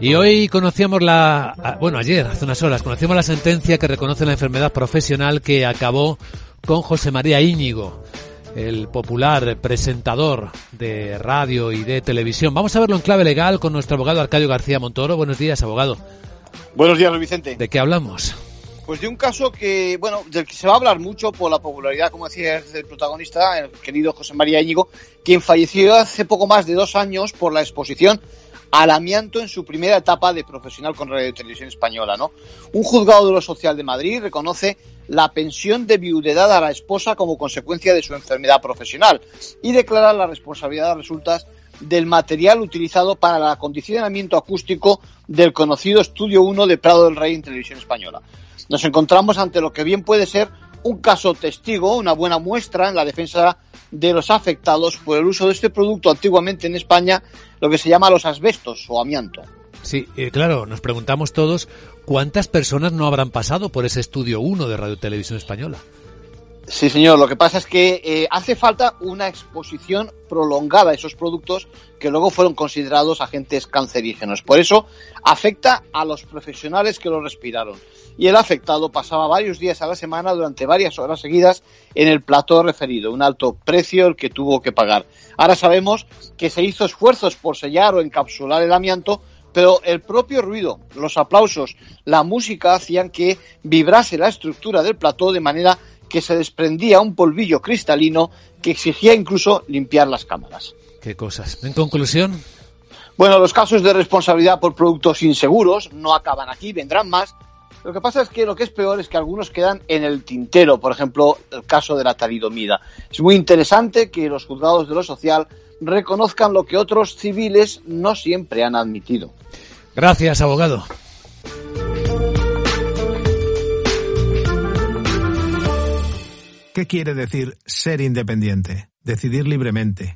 Y hoy conocíamos la, bueno, ayer, hace unas horas, conocíamos la sentencia que reconoce la enfermedad profesional que acabó con José María Íñigo, el popular presentador de radio y de televisión. Vamos a verlo en clave legal con nuestro abogado Arcadio García Montoro. Buenos días, abogado. Buenos días, Vicente. ¿De qué hablamos? Pues de un caso que, bueno, del que se va a hablar mucho por la popularidad, como decía el protagonista, el querido José María Íñigo, quien falleció hace poco más de dos años por la exposición al amianto en su primera etapa de profesional con Radio y Televisión Española, ¿no? Un juzgado de lo social de Madrid reconoce la pensión de viudedad a la esposa como consecuencia de su enfermedad profesional y declara la responsabilidad de resultas del material utilizado para el acondicionamiento acústico del conocido Estudio 1 de Prado del Rey en Televisión Española. Nos encontramos ante lo que bien puede ser un caso testigo, una buena muestra en la defensa de los afectados por el uso de este producto antiguamente en España, lo que se llama los asbestos o amianto. Sí, eh, claro, nos preguntamos todos cuántas personas no habrán pasado por ese estudio 1 de Radio Televisión Española. Sí, señor. Lo que pasa es que eh, hace falta una exposición prolongada a esos productos que luego fueron considerados agentes cancerígenos. Por eso afecta a los profesionales que lo respiraron. Y el afectado pasaba varios días a la semana durante varias horas seguidas en el plató referido, un alto precio el que tuvo que pagar. Ahora sabemos que se hizo esfuerzos por sellar o encapsular el amianto, pero el propio ruido, los aplausos, la música hacían que vibrase la estructura del plató de manera que se desprendía un polvillo cristalino que exigía incluso limpiar las cámaras. Qué cosas. En conclusión. Bueno, los casos de responsabilidad por productos inseguros no acaban aquí, vendrán más. Lo que pasa es que lo que es peor es que algunos quedan en el tintero, por ejemplo, el caso de la talidomida. Es muy interesante que los juzgados de lo social reconozcan lo que otros civiles no siempre han admitido. Gracias, abogado. ¿Qué quiere decir ser independiente? Decidir libremente